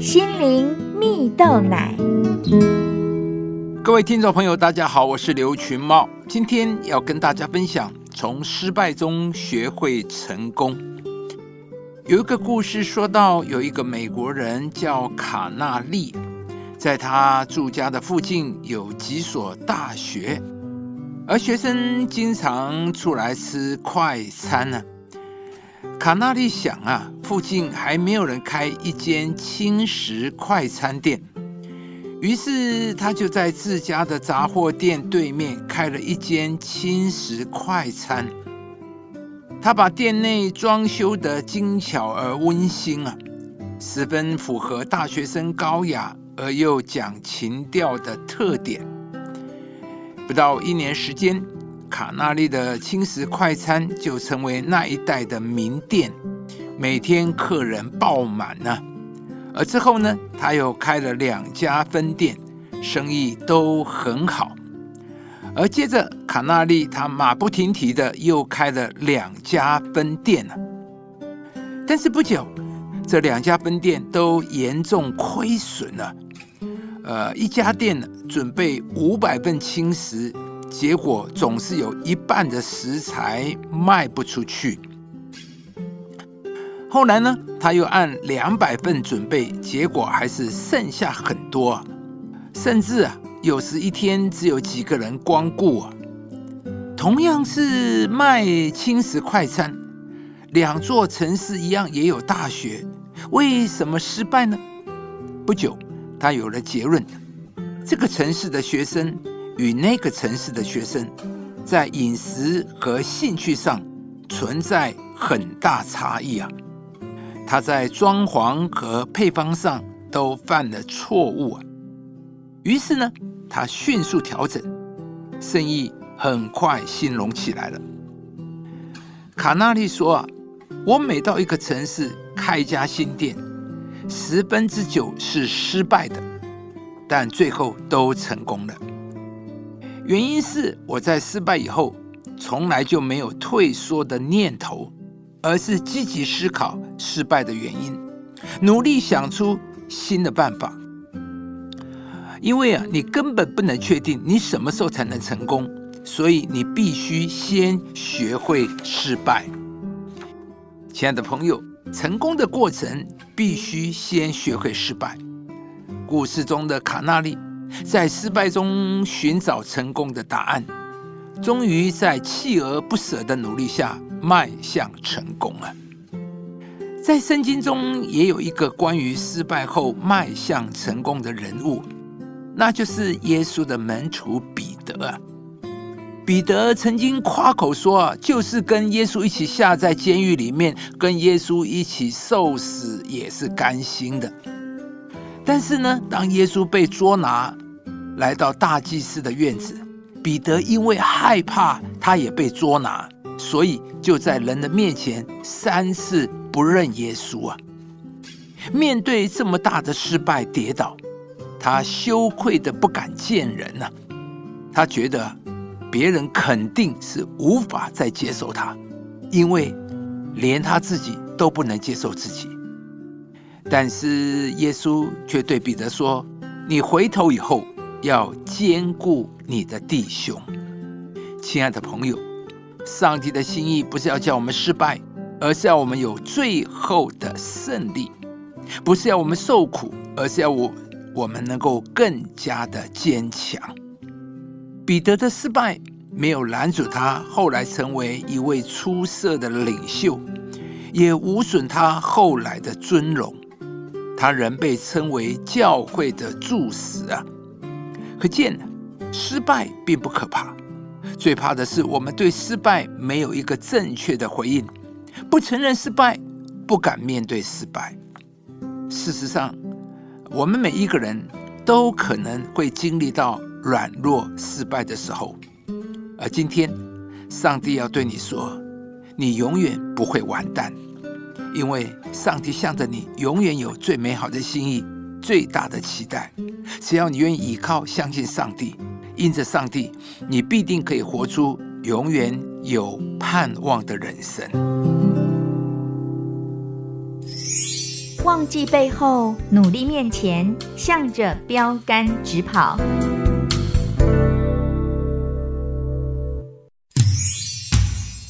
心灵蜜豆奶。各位听众朋友，大家好，我是刘群茂，今天要跟大家分享从失败中学会成功。有一个故事说到，有一个美国人叫卡纳利，在他住家的附近有几所大学，而学生经常出来吃快餐呢。卡纳利想啊，附近还没有人开一间轻食快餐店，于是他就在自家的杂货店对面开了一间轻食快餐。他把店内装修的精巧而温馨啊，十分符合大学生高雅而又讲情调的特点。不到一年时间，卡纳利的轻食快餐就成为那一带的名店，每天客人爆满呢。而之后呢，他又开了两家分店，生意都很好。而接着，卡纳利他马不停蹄的又开了两家分店了。但是不久，这两家分店都严重亏损了。呃，一家店呢准备五百份轻食，结果总是有一半的食材卖不出去。后来呢，他又按两百份准备，结果还是剩下很多，甚至啊。有时一天只有几个人光顾啊。同样是卖轻食快餐，两座城市一样也有大学，为什么失败呢？不久，他有了结论：这个城市的学生与那个城市的学生，在饮食和兴趣上存在很大差异啊。他在装潢和配方上都犯了错误啊。于是呢？他迅速调整，生意很快兴隆起来了。卡纳利说：“啊，我每到一个城市开一家新店，十分之九是失败的，但最后都成功了。原因是我在失败以后，从来就没有退缩的念头，而是积极思考失败的原因，努力想出新的办法。”因为啊，你根本不能确定你什么时候才能成功，所以你必须先学会失败。亲爱的朋友，成功的过程必须先学会失败。故事中的卡纳利在失败中寻找成功的答案，终于在锲而不舍的努力下迈向成功了。在圣经中也有一个关于失败后迈向成功的人物。那就是耶稣的门徒彼得啊！彼得曾经夸口说，就是跟耶稣一起下在监狱里面，跟耶稣一起受死也是甘心的。但是呢，当耶稣被捉拿，来到大祭司的院子，彼得因为害怕他也被捉拿，所以就在人的面前三次不认耶稣啊！面对这么大的失败，跌倒。他羞愧的不敢见人呐，他觉得别人肯定是无法再接受他，因为连他自己都不能接受自己。但是耶稣却对彼得说：“你回头以后要兼顾你的弟兄。”亲爱的朋友，上帝的心意不是要叫我们失败，而是要我们有最后的胜利；不是要我们受苦，而是要我。我们能够更加的坚强。彼得的失败没有拦阻他后来成为一位出色的领袖，也无损他后来的尊荣。他仍被称为教会的柱石啊！可见，失败并不可怕，最怕的是我们对失败没有一个正确的回应，不承认失败，不敢面对失败。事实上，我们每一个人都可能会经历到软弱、失败的时候，而今天，上帝要对你说：你永远不会完蛋，因为上帝向着你永远有最美好的心意、最大的期待。只要你愿意依靠、相信上帝，因着上帝，你必定可以活出永远有盼望的人生。忘记背后，努力面前，向着标杆直跑。